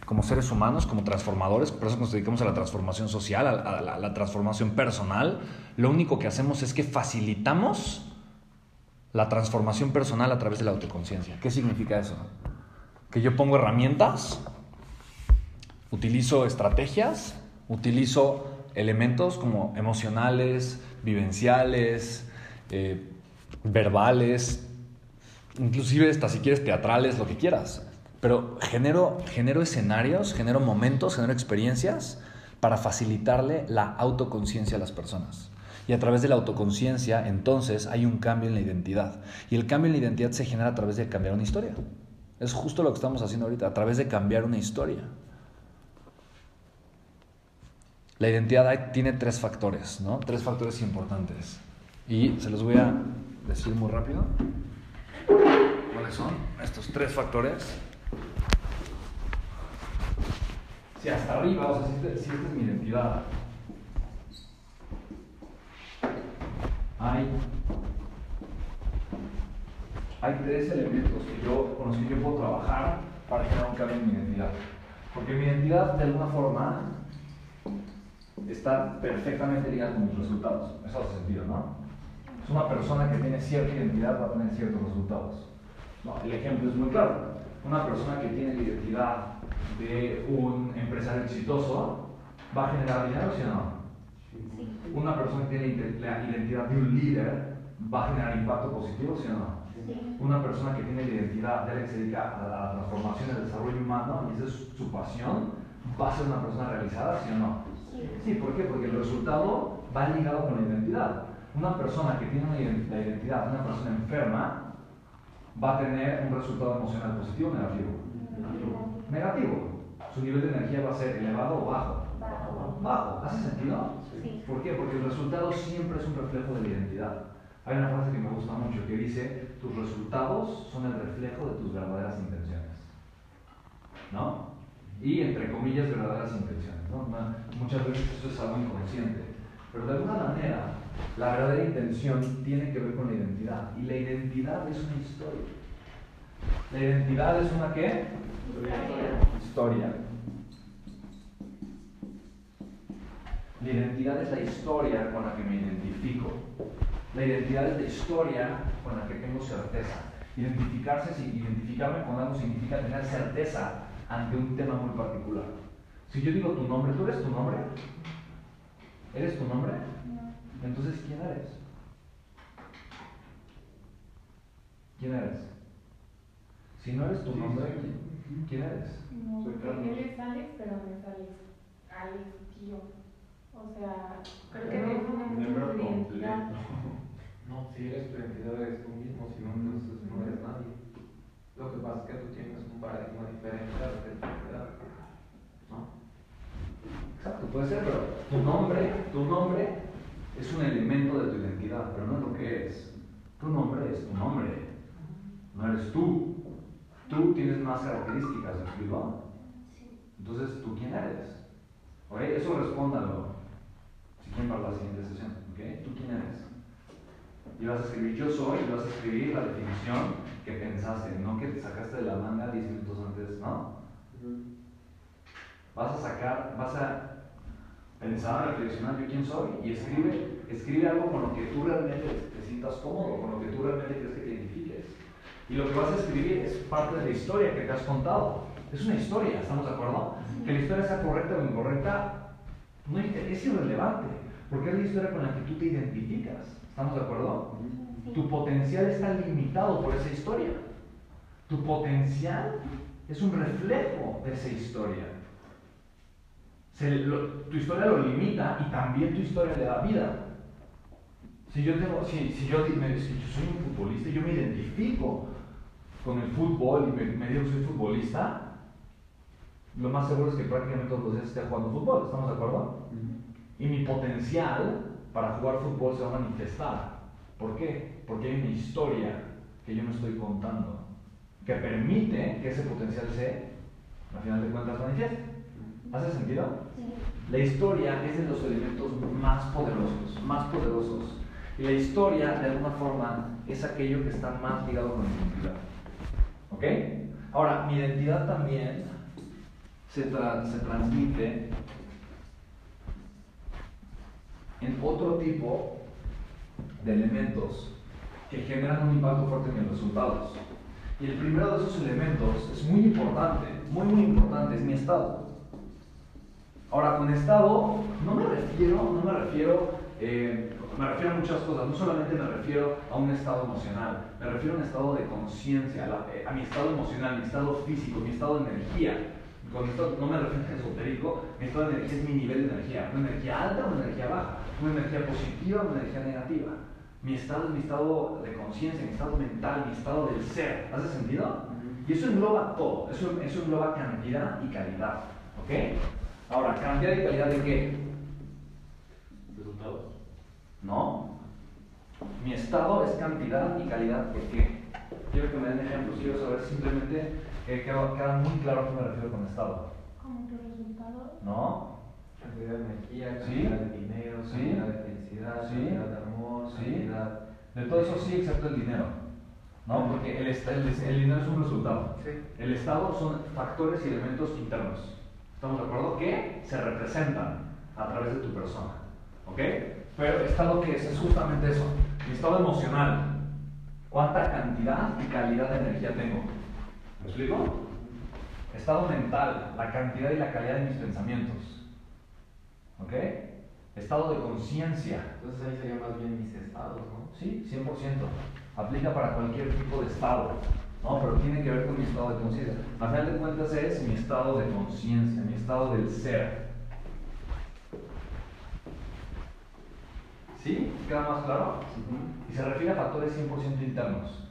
como seres humanos, como transformadores, por eso nos dedicamos a la transformación social, a, a la, a la transformación personal, lo único que hacemos es que facilitamos la transformación personal a través de la autoconciencia. ¿Qué significa eso? Que yo pongo herramientas, utilizo estrategias, utilizo elementos como emocionales, vivenciales, eh, verbales, inclusive hasta si quieres teatrales, lo que quieras. Pero genero, genero escenarios, genero momentos, genero experiencias para facilitarle la autoconciencia a las personas. Y a través de la autoconciencia, entonces, hay un cambio en la identidad. Y el cambio en la identidad se genera a través de cambiar una historia. Es justo lo que estamos haciendo ahorita, a través de cambiar una historia. La identidad tiene tres factores, ¿no? Tres factores importantes. Y se los voy a decir muy rápido. ¿Cuáles son estos tres factores? Si hasta arriba, o sea, si, esta es mi identidad, hay, hay tres elementos que yo, con los que yo puedo trabajar para un cambio en mi identidad. Porque mi identidad, de alguna forma, está perfectamente ligada con mis resultados. Eso hace sentido, ¿no? Es una persona que tiene cierta identidad va a tener ciertos resultados. No, el ejemplo es muy claro. Una persona que tiene la identidad de un empresario exitoso va a generar dinero, ¿sí o no? Una persona que tiene la identidad de un líder va a generar impacto positivo, ¿sí o no? Una persona que tiene la identidad de la que se dedica a la transformación y al desarrollo humano y esa es su pasión, va a ser una persona realizada, ¿sí o no? Sí, ¿por qué? Porque el resultado va ligado con la identidad. Una persona que tiene la identidad de una persona enferma va a tener un resultado emocional positivo o negativo. Negativo. Su nivel de energía va a ser elevado o bajo. Bajo. ¿Hace sentido? Sí. ¿Por qué? Porque el resultado siempre es un reflejo de la identidad. Hay una frase que me gusta mucho que dice, tus resultados son el reflejo de tus verdaderas intenciones. ¿No? Y entre comillas, verdaderas intenciones. ¿no? Muchas veces eso es algo inconsciente. Pero de alguna manera, la verdadera intención tiene que ver con la identidad. Y la identidad es una historia. ¿La identidad es una qué? Historia. La identidad es la historia con la que me identifico. La identidad es la historia con la que tengo certeza. Identificarse, identificarme con algo significa tener certeza ante un tema muy particular. Si yo digo tu nombre, ¿tú eres tu nombre? ¿Eres tu nombre? Entonces, ¿quién eres? ¿Quién eres? Si no eres tu nombre, ¿quién eres? No, Soy Carlos. Él es Alex, pero no es Alex. Alex, tío. O sea, creo que define mucho tu identidad. No, si eres tu identidad eres tú mismo, si no, entonces no eres nadie. Lo que pasa es que tú tienes un paradigma diferente a la identidad. ¿No? Exacto, puede ser, pero tu nombre, tu nombre es un elemento de tu identidad, pero no es lo que es. Tu nombre es tu nombre, no eres tú. Tú tienes más características, ¿me explico? Entonces, ¿tú quién eres? ¿Ok? Eso respóndalo. Si quieren para la siguiente sesión, ¿ok? ¿Tú quién eres? Y vas a escribir yo soy y vas a escribir la definición que pensaste, no que te sacaste de la manga 10 minutos antes, ¿no? Vas a sacar, vas a pensar, reflexionar yo quién soy y escribe, escribe algo con lo que tú realmente te sientas cómodo, con lo que tú realmente crees que te identifiques. Y lo que vas a escribir es parte de la historia que te has contado. Es una historia, ¿estamos de acuerdo? Que la historia sea correcta o incorrecta no, es irrelevante, porque es la historia con la que tú te identificas. ¿Estamos de acuerdo? Tu potencial está limitado por esa historia. Tu potencial es un reflejo de esa historia tu historia lo limita y también tu historia le da vida. Si yo, tengo, si, si yo, me, si yo soy un futbolista yo me identifico con el fútbol y me, me digo que soy futbolista, lo más seguro es que prácticamente todos los días esté jugando fútbol, ¿estamos de acuerdo? Y mi potencial para jugar fútbol se va a manifestar. ¿Por qué? Porque hay una historia que yo me estoy contando que permite que ese potencial se, al final de cuentas, manifieste. ¿Hace sentido? Sí. La historia es de los elementos más poderosos, más poderosos. Y la historia, de alguna forma, es aquello que está más ligado con mi identidad. Ahora, mi identidad también se, transmite en otro tipo de elementos que generan un impacto fuerte en mis resultados. Y el primero de esos elementos es muy importante, muy, muy importante, es mi estado. Ahora, con estado no me refiero, no me refiero, eh, me refiero a muchas cosas, no solamente me refiero a un estado emocional, me refiero a un estado de conciencia, a, eh, a, mi estado emocional, mi estado físico, mi estado de energía. Con esto no me refiero a esotérico, mi estado de energía es mi nivel de energía, una energía alta o una energía baja, una energía positiva o una energía negativa. Mi estado es mi estado de conciencia, mi estado mental, mi estado del ser. ¿Hace sentido? Y eso engloba todo, eso, eso engloba cantidad y calidad. ¿Ok? Ahora, ¿cantidad y calidad de qué? Resultados. No. Mi estado es cantidad y calidad de qué. Quiero que me den ejemplos, quiero saber simplemente que queda, muy claro a qué me refiero con estado. ¿Cómo tu resultado? No. Cantidad de energía, Sí. cantidad de dinero, Sí. cantidad de felicidad, Sí. cantidad de amor, Sí. cantidad... De todo eso sí, excepto el dinero. ¿No? Porque el, el, el dinero es un resultado. Sí. El estado son factores y elementos internos. ¿Estamos de acuerdo? Que se representan a través de tu persona. ¿Ok? Pero estado que es, es justamente eso. Mi estado emocional. ¿Cuánta cantidad y calidad de energía tengo? ¿Me explico? Estado mental. La cantidad y la calidad de mis pensamientos. ¿Ok? Estado de conciencia. Entonces ahí sería más bien mis estados, ¿no? Sí, 100%. Aplica para cualquier tipo de estado, ¿no? Pero tiene que ver con mi estado de conciencia. A final de cuentas es mi estado de conciencia, mi estado del ser. ¿Sí? ¿Queda más claro? Y se refiere a factores 100% internos.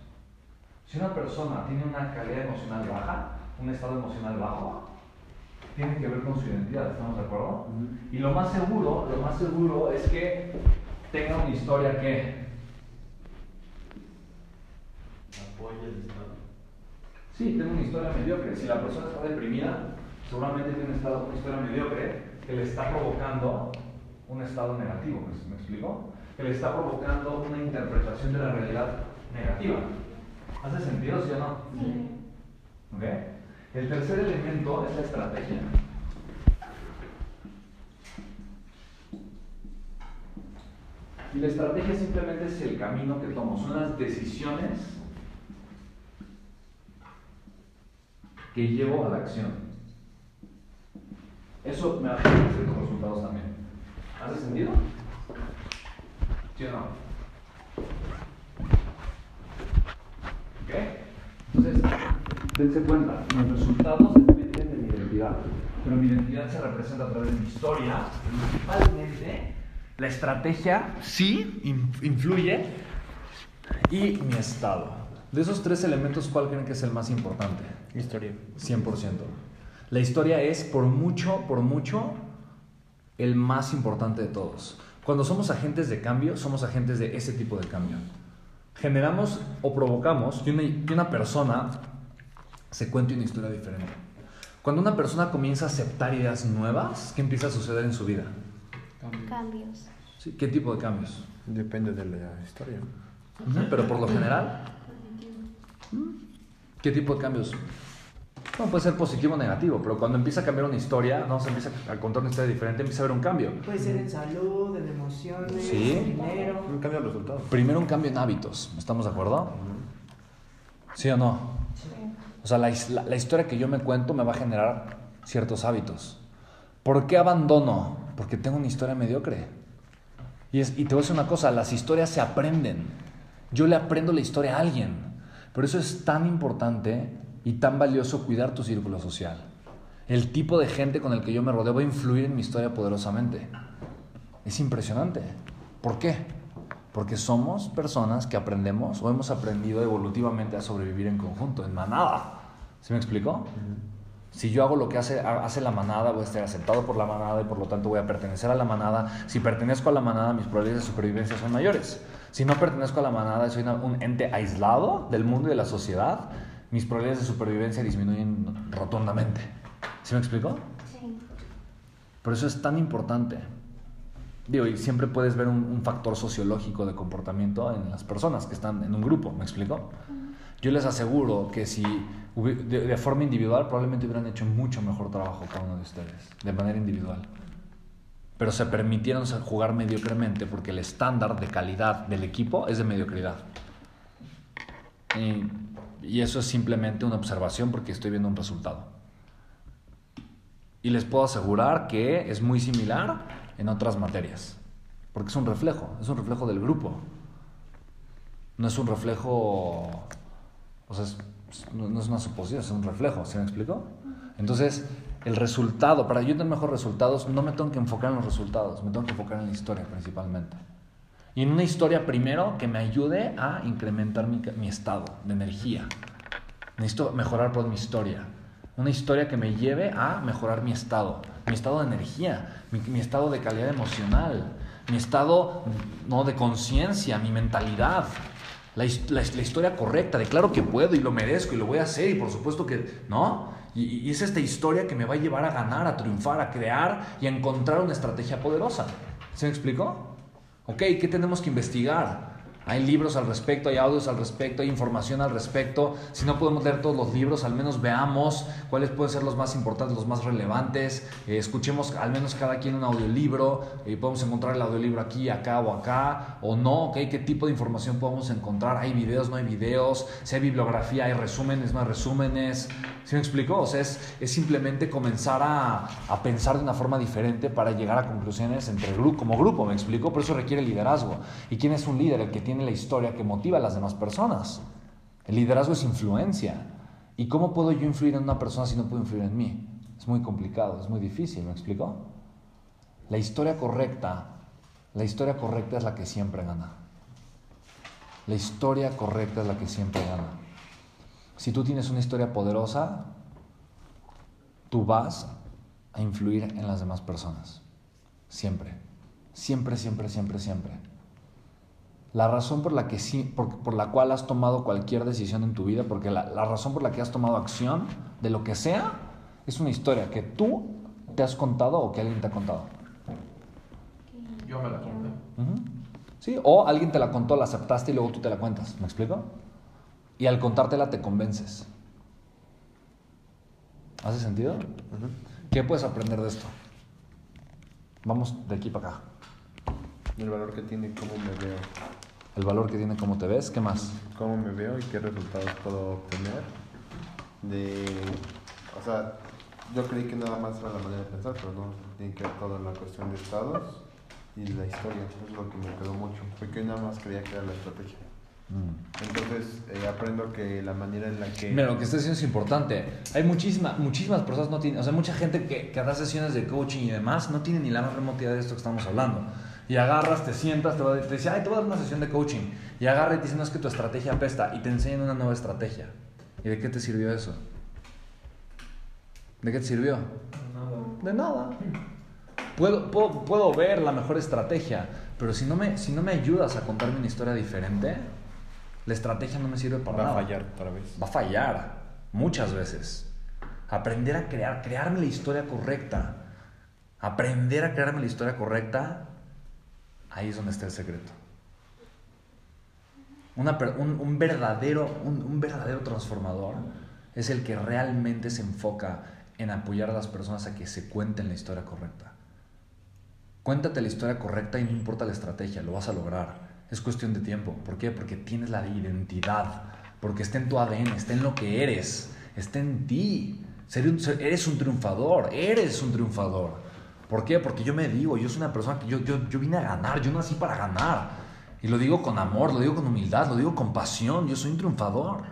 Si una persona tiene una calidad emocional baja, un estado emocional bajo, tiene que ver con su identidad, ¿estamos de acuerdo? Y lo más seguro, lo más seguro es que tenga una historia que Apoya el Estado. Sí, tiene una historia mediocre. Si la persona está deprimida, seguramente tiene una historia mediocre que le está provocando un estado negativo. ¿Me, me explico? Que le está provocando una interpretación de la realidad negativa. ¿Hace sentido, sí o no? Sí. ¿Ok? El tercer elemento es la estrategia. Y la estrategia simplemente es el camino que tomo, son las decisiones que llevo a la acción. Eso me hace ciertos resultados también. ¿Hace sentido? ¿Sí o no? ¿Ok? Entonces, dense cuenta, mis resultados dependen de mi identidad, pero mi identidad se representa a través de mi historia, principalmente la estrategia sí in- influye y mi estado. De esos tres elementos, ¿cuál creen que es el más importante? Historia. 100%. La historia es por mucho, por mucho, el más importante de todos. Cuando somos agentes de cambio, somos agentes de ese tipo de cambio. Generamos o provocamos que una, que una persona se cuente una historia diferente. Cuando una persona comienza a aceptar ideas nuevas, ¿qué empieza a suceder en su vida? Cambios. ¿Sí? ¿Qué tipo de cambios? Depende de la historia. Pero por lo general, ¿qué tipo de cambios? Bueno, puede ser positivo o negativo, pero cuando empieza a cambiar una historia, no se empieza a contar una historia diferente, empieza a haber un cambio. Puede ser en salud, en emociones, Sí. en dinero. Un cambio de resultados. Primero un cambio en hábitos, ¿estamos de acuerdo? ¿Sí o no? O sea, la, la- la historia que yo me cuento me va a generar ciertos hábitos. ¿Por qué abandono? Porque tengo una historia mediocre. Y, es- y te voy a decir una cosa, las historias se aprenden. Yo le aprendo la historia a alguien. Por eso es tan importante y tan valioso cuidar tu círculo social. El tipo de gente con el que yo me rodeo va a influir en mi historia poderosamente. Es impresionante. ¿Por qué? Porque somos personas que aprendemos o hemos aprendido evolutivamente a sobrevivir en conjunto, en manada. ¿Sí me explico? Si yo hago lo que hace, hace la manada, voy a estar aceptado por la manada y por lo tanto voy a pertenecer a la manada. Si pertenezco a la manada, mis probabilidades de supervivencia son mayores. Si no pertenezco a la manada y soy una- un ente aislado del mundo y de la sociedad, mis probabilidades de supervivencia disminuyen rotundamente. ¿Sí me explico? Sí. Por eso es tan importante. Digo, y siempre puedes ver un, un factor sociológico de comportamiento en las personas que están en un grupo, ¿me explico? Yo les aseguro que si de, de forma individual probablemente hubieran hecho mucho mejor trabajo cada uno de ustedes, de manera individual. Pero se permitieron jugar mediocremente porque el estándar de calidad del equipo es de mediocridad. Y, y eso es simplemente una observación porque estoy viendo un resultado. Y les puedo asegurar que es muy similar en otras materias. Porque es un reflejo, es un reflejo del grupo. No es un reflejo, o sea, no es una suposición, es un reflejo, ¿se me explicó? Entonces, el resultado, para yo tener mejores resultados, no me tengo que enfocar en los resultados, me tengo que enfocar en la historia principalmente. Y en una historia primero que me ayude a incrementar mi, mi estado de energía. Necesito mejorar por mi historia. Una historia que me lleve a mejorar mi estado, mi estado de energía, mi, mi estado de calidad emocional, mi estado no de conciencia, mi mentalidad. La, la- la historia correcta de claro que puedo y lo merezco y lo voy a hacer y por supuesto que, ¿no? Y, y es esta historia que me va a llevar a ganar, a triunfar, a crear y a encontrar una estrategia poderosa. ¿Se me explicó? Ok, ¿qué tenemos que investigar? Hay libros al respecto, hay audios al respecto, hay información al respecto. Si no podemos leer todos los libros, al menos veamos cuáles pueden ser los más importantes, los más relevantes. Eh, escuchemos al menos cada quien un audiolibro. Eh, podemos encontrar el audiolibro aquí, acá o acá, o no. ¿ok? ¿Qué tipo de información podemos encontrar? ¿Hay videos, no hay videos? Si hay bibliografía, hay resúmenes, no hay resúmenes. ¿Sí me explico? O sea, es, es simplemente comenzar a, a, pensar de una forma diferente para llegar a conclusiones entre grupo, como grupo, ¿me explico? Por eso requiere liderazgo. ¿Y quién es un líder? El que tiene la historia que motiva a las demás personas. El liderazgo es influencia. ¿Y cómo puedo yo influir en una persona si no puedo influir en mí? Es muy complicado, es muy difícil, ¿me explico? La historia correcta, la historia correcta es la que siempre gana. La historia correcta es la que siempre gana. Si tú tienes una historia poderosa, tú vas a influir en las demás personas. Siempre. Siempre, siempre, siempre, siempre. La razón por la, que sí, por, por la cual has tomado cualquier decisión en tu vida, porque la, la, razón por la que has tomado acción de lo que sea, es una historia que tú te has contado o que alguien te ha contado. Yo me la conté. Uh -huh. ¿Sí? O alguien te la contó, la aceptaste y luego tú te la cuentas. ¿Me explico? Y al contártela te convences. ¿Hace sentido? Uh -huh. ¿Qué puedes aprender de esto? Vamos de aquí para acá. El valor que tiene, cómo me veo. El valor que tiene, cómo te ves. ¿Qué más? Cómo me veo y qué resultados puedo obtener. De. O sea, yo creí que nada más era la manera de pensar, pero no. Tiene que ver toda la cuestión de estados y la historia. Eso es lo que me quedó mucho. Porque yo nada más creía que era la estrategia. Mm. Entonces eh, aprendo que la manera en la que... Mira, lo que estás diciendo es importante. Hay muchísima, muchísimas personas, no tienen, o sea, mucha gente que, que da sesiones de coaching y demás no tiene ni la más remota idea de esto que estamos hablando. Y agarras, te sientas, te, va, te dice, ay, te voy a dar una sesión de coaching. Y agarra y te dice, no, es que tu estrategia apesta. Y te enseñan una nueva estrategia. ¿Y de qué te sirvió eso? ¿De qué te sirvió? De nada. Puedo, puedo, puedo ver la mejor estrategia, pero si no, me, si no me ayudas a contarme una historia diferente, la estrategia no me sirve para Va nada. a fallar otra vez. Va a fallar muchas veces. Aprender a crear, crearme la historia correcta. Aprender a crearme la historia correcta, ahí es donde está el secreto. Una, un, un, verdadero, un, un verdadero transformador es el que realmente se enfoca en apoyar a las personas a que se cuenten la historia correcta. Cuéntate la historia correcta y no importa la estrategia, lo vas a lograr. Es cuestión de tiempo. ¿Por qué? Porque tienes la identidad, porque está en tu ADN, está en lo que eres, está en ti. Eres un triunfador, eres un triunfador. ¿Por qué? Porque yo me digo, yo soy una persona que yo, yo, yo vine a ganar, yo nací para ganar. Y lo digo con amor, lo digo con humildad, lo digo con pasión, yo soy un triunfador.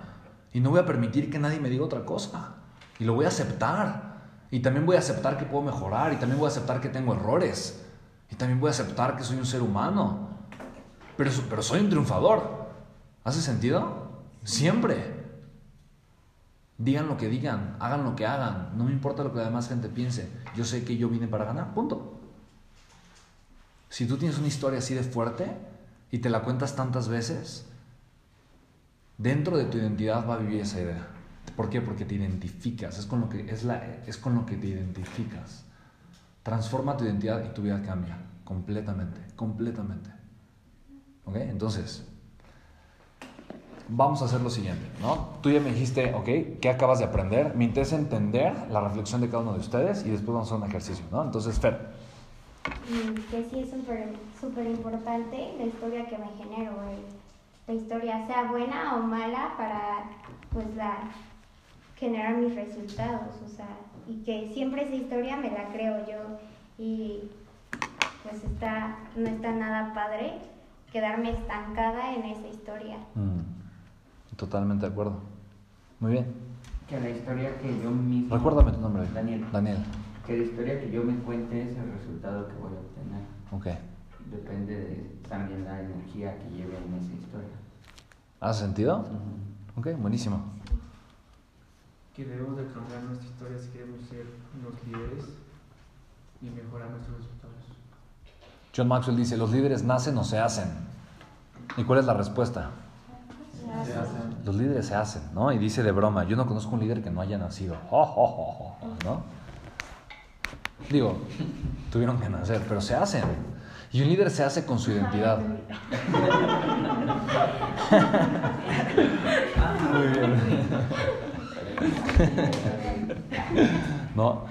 Y no voy a permitir que nadie me diga otra cosa. Y lo voy a aceptar. Y también voy a aceptar que puedo mejorar, y también voy a aceptar que tengo errores. Y también voy a aceptar que soy un ser humano. Pero, pero soy un triunfador. ¿Hace sentido? Siempre. Digan lo que digan, hagan lo que hagan. No me importa lo que la demás gente piense. Yo sé que yo vine para ganar. Punto. Si tú tienes una historia así de fuerte y te la cuentas tantas veces, dentro de tu identidad va a vivir esa idea. ¿Por qué? Porque te identificas. Es con lo que, es la, es con lo que te identificas. Transforma tu identidad y tu vida cambia. Completamente. Completamente. ¿Ok? Entonces, vamos a hacer lo siguiente, ¿no? Tú ya me dijiste, ok, ¿qué acabas de aprender? Me interesa entender la reflexión de cada uno de ustedes y después vamos a hacer un ejercicio, ¿no? Entonces, Fer. Que sí es súper importante la historia que me genero. La historia, sea buena o mala, para, pues, la, generar mis resultados, o sea, y que siempre esa historia me la creo yo y pues está, no está nada padre quedarme estancada en esa historia. Mm, totalmente de acuerdo. Muy bien. Que la historia que yo mismo... Recuérdame tu nombre. Daniel. Daniel. Que la historia que yo me cuente es el resultado que voy a obtener. Ok. Depende de también la energía que lleve en esa historia. ¿Hace sentido? Uh -huh. Ok, buenísimo. Que debemos de cambiar nuestra historia si queremos ser unos líderes y mejorar nuestros resultados. John Maxwell dice, los líderes nacen o se hacen. ¿Y cuál es la respuesta? Se hacen. los líderes se hacen, ¿no? Y dice de broma, yo no conozco un líder que no haya nacido, Jo, jo, jo, jo, jo, ¿no? Digo, tuvieron que nacer, pero se hacen. Y un líder se hace con su identidad. Muy bien. ¿No?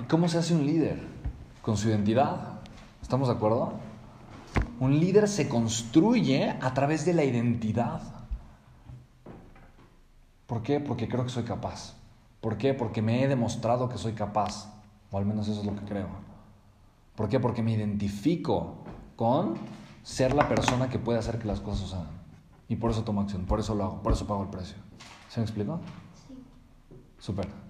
¿Y cómo se hace un líder? Con su identidad. ¿Estamos de acuerdo? Un líder se construye a través de la identidad. ¿Por qué? Porque creo que soy capaz. ¿Por qué? Porque me he demostrado que soy capaz. O al menos eso es lo que creo. ¿Por qué? Porque me identifico con ser la persona que puede hacer que las cosas sucedan. Y por eso tomo acción, por eso lo hago, por eso pago el precio. ¿Se me explicó? Sí. Súper.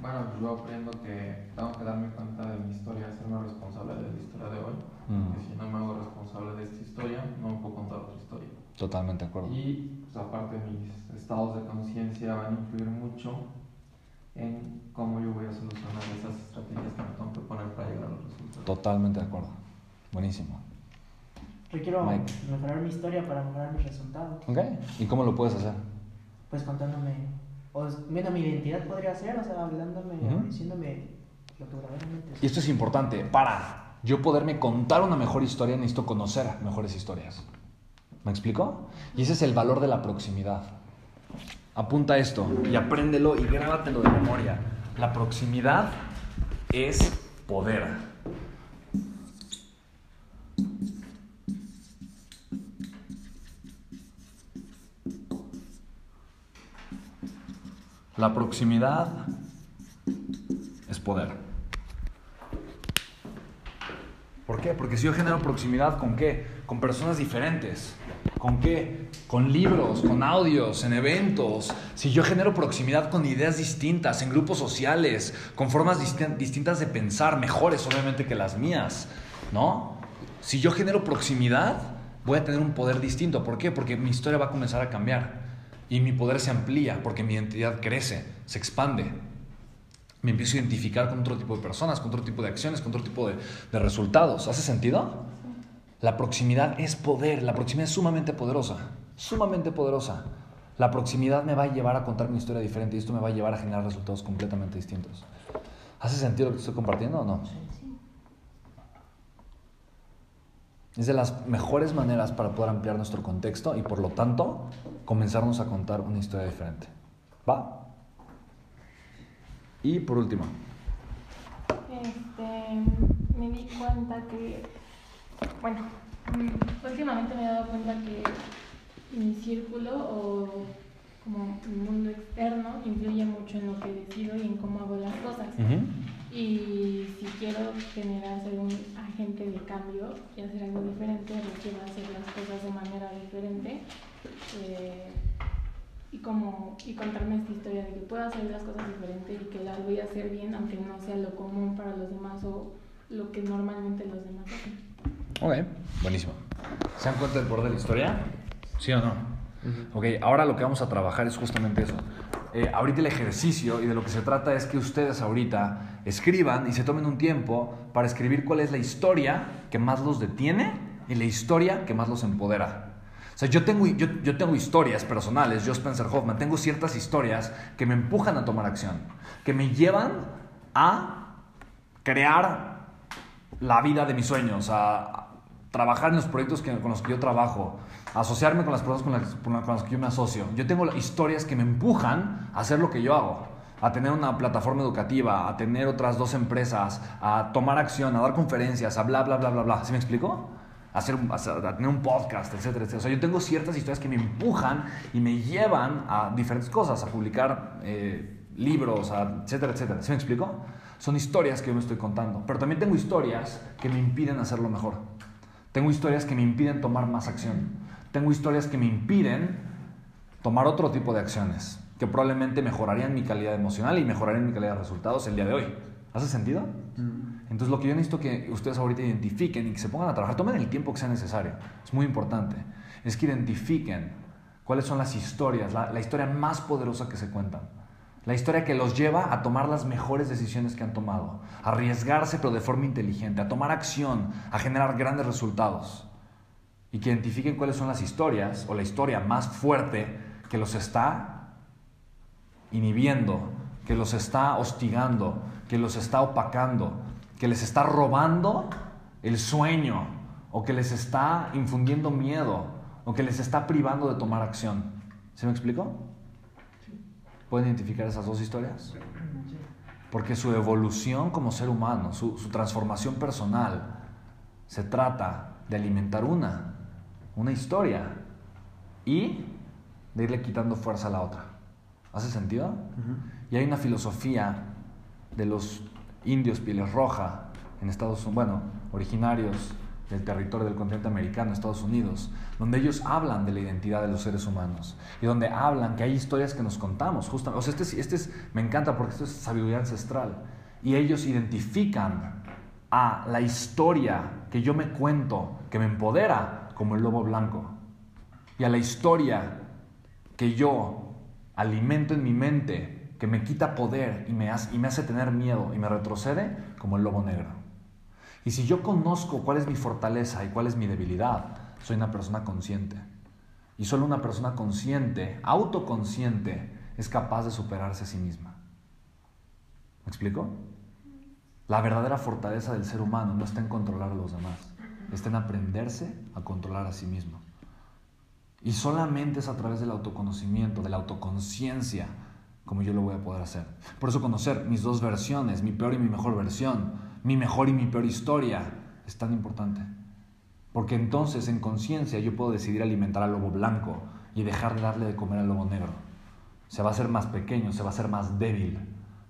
Bueno, pues yo aprendo que tengo que darme cuenta de mi historia, hacerme responsable de la historia de hoy. Mm. Que si no me hago responsable de esta historia, no me puedo contar otra historia. Totalmente de acuerdo. Y pues, aparte mis estados de conciencia van a influir mucho en cómo yo voy a solucionar esas estrategias que me tengo que poner para llegar a los resultados. Totalmente de acuerdo. Buenísimo. Yo quiero Mike. mejorar mi historia para mejorar mis resultados. ¿Ok? ¿Y cómo lo puedes hacer? Pues contándome, o viendo mi identidad podría ser, o sea, hablándome, diciéndome lo que verdaderamente Y esto es importante. Para yo poderme contar una mejor historia, necesito conocer mejores historias. ¿Me explico? Y ese es el valor de la proximidad. Apunta esto y apréndelo y grábatelo de memoria. La proximidad es poder. La proximidad es poder. ¿Por qué? Porque si yo genero proximidad con qué? Con personas diferentes. ¿Con qué? Con libros, con audios, en eventos. Si yo genero proximidad con ideas distintas, en grupos sociales, con formas distin- distintas de pensar, mejores obviamente que las mías, ¿no? Si yo genero proximidad, voy a tener un poder distinto. ¿Por qué? Porque mi historia va a comenzar a cambiar. Y mi poder se amplía, porque mi identidad crece, se expande me empiezo a identificar con otro tipo de personas, con otro tipo de acciones, con otro tipo de, resultados. ¿Hace sentido? La proximidad es poder, la proximidad es sumamente poderosa, sumamente poderosa. La proximidad me va a llevar a contar mi historia diferente y esto me va a llevar a generar resultados completamente distintos. ¿Hace sentido lo que estoy compartiendo o no? Es de las mejores maneras para poder ampliar nuestro contexto y por lo tanto comenzarnos a contar una historia diferente. ¿Va? Y por último, Este, me di cuenta que, bueno, mm, últimamente me he dado cuenta que mi círculo o como mi mundo externo influye mucho en lo que decido y en cómo hago las cosas. Y si quiero generar ser un agente de cambio y hacer algo diferente, requiero hacer las cosas de manera diferente. eh, y como y contarme esta historia de que puedo hacer las cosas diferente y que las voy a hacer bien aunque no sea lo común para los demás o lo que normalmente los demás hacen. Ok, buenísimo. ¿Se dan cuenta del poder de la historia? ¿Sí o no? Ok, ahora lo que vamos a trabajar es justamente eso. Eh, ahorita el ejercicio y de lo que se trata es que ustedes ahorita escriban y se tomen un tiempo para escribir cuál es la historia que más los detiene y la historia que más los empodera. O sea, yo tengo, yo, yo tengo historias personales, yo Spencer Hoffman, tengo ciertas historias que me empujan a tomar acción, que me llevan a crear la vida de mis sueños, a trabajar en los proyectos que- con los que yo trabajo, asociarme con las personas con las- con las que yo me asocio. Yo tengo historias que me empujan a hacer lo que yo hago, a tener una plataforma educativa, a tener otras dos empresas, a tomar acción, a dar conferencias, a bla, bla, bla, bla, bla. ¿Sí me explico? A, hacer, tener un podcast, etcétera, etcétera. O sea, yo tengo ciertas historias que me empujan y me llevan a diferentes cosas, a publicar eh, libros, a etcétera, etcétera. ¿Sí me explico? Son historias que yo me estoy contando. Pero también tengo historias que me impiden hacerlo mejor. Tengo historias que me impiden tomar más acción. Tengo historias que me impiden tomar otro tipo de acciones que probablemente mejorarían mi calidad emocional y mejorarían mi calidad de resultados el día de hoy. ¿Hace sentido? Entonces lo que yo necesito que ustedes ahorita identifiquen y que se pongan a trabajar, tomen el tiempo que sea necesario, es muy importante, es que identifiquen cuáles son las historias, la, la historia más poderosa que se cuentan. La historia que los lleva a tomar las mejores decisiones que han tomado, a arriesgarse pero de forma inteligente, a tomar acción, a generar grandes resultados. y que identifiquen cuáles son las historias o la historia más fuerte que los está inhibiendo, que los está hostigando, que los está opacando, que les está robando el sueño o que les está infundiendo miedo o que les está privando de tomar acción. ¿Se me explicó? ¿Pueden identificar esas dos historias? Porque su evolución como ser humano, su, su transformación personal, se trata de alimentar una, una historia y de irle quitando fuerza a la otra. ¿Hace sentido? Y hay una filosofía de los indios pieles roja en Estados Unidos, bueno, originarios del territorio del continente americano, Estados Unidos, donde ellos hablan de la identidad de los seres humanos y donde hablan que hay historias que nos contamos. Justamente, o sea, este, es- este es, me encanta porque esto es sabiduría ancestral. Y ellos identifican a la historia que yo me cuento, que me empodera, como el lobo blanco. Y a la historia que yo alimento en mi mente, que me quita poder y me hace, tener miedo y me retrocede, como el lobo negro. Y si yo conozco cuál es mi fortaleza y cuál es mi debilidad, soy una persona consciente. Y solo una persona consciente, autoconsciente, es capaz de superarse a sí misma. ¿Me explico? La verdadera fortaleza del ser humano no está en controlar a los demás, está en aprenderse a controlar a sí mismo. Y solamente es a través del autoconocimiento, de la autoconciencia, como yo lo voy a poder hacer. Por eso conocer mis dos versiones, mi peor y mi mejor versión, mi mejor y mi peor historia, es tan importante. Porque entonces en conciencia yo puedo decidir alimentar al lobo blanco y dejar de darle de comer al lobo negro. Se va a hacer más pequeño, se va a hacer más débil.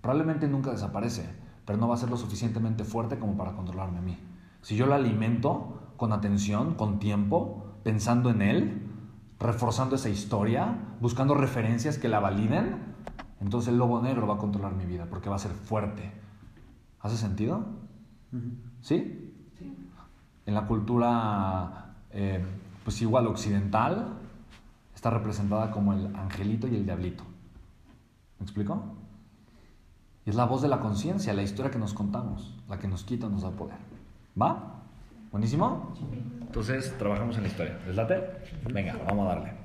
Probablemente nunca desaparece, pero no va a ser lo suficientemente fuerte como para controlarme a mí. Si yo lo alimento con atención, con tiempo, pensando en él, reforzando esa historia, buscando referencias que la validen, entonces el lobo negro va a controlar mi vida porque va a ser fuerte. ¿Hace sentido? ¿Sí? En la cultura, eh, pues igual occidental, está representada como el angelito y el diablito. ¿Me explico? Y es la voz de la conciencia, la historia que nos contamos, la que nos quita, nos da poder. ¿Va? ¿Buenísimo? Entonces, trabajamos en la historia. ¿Les late? Venga, vamos a darle.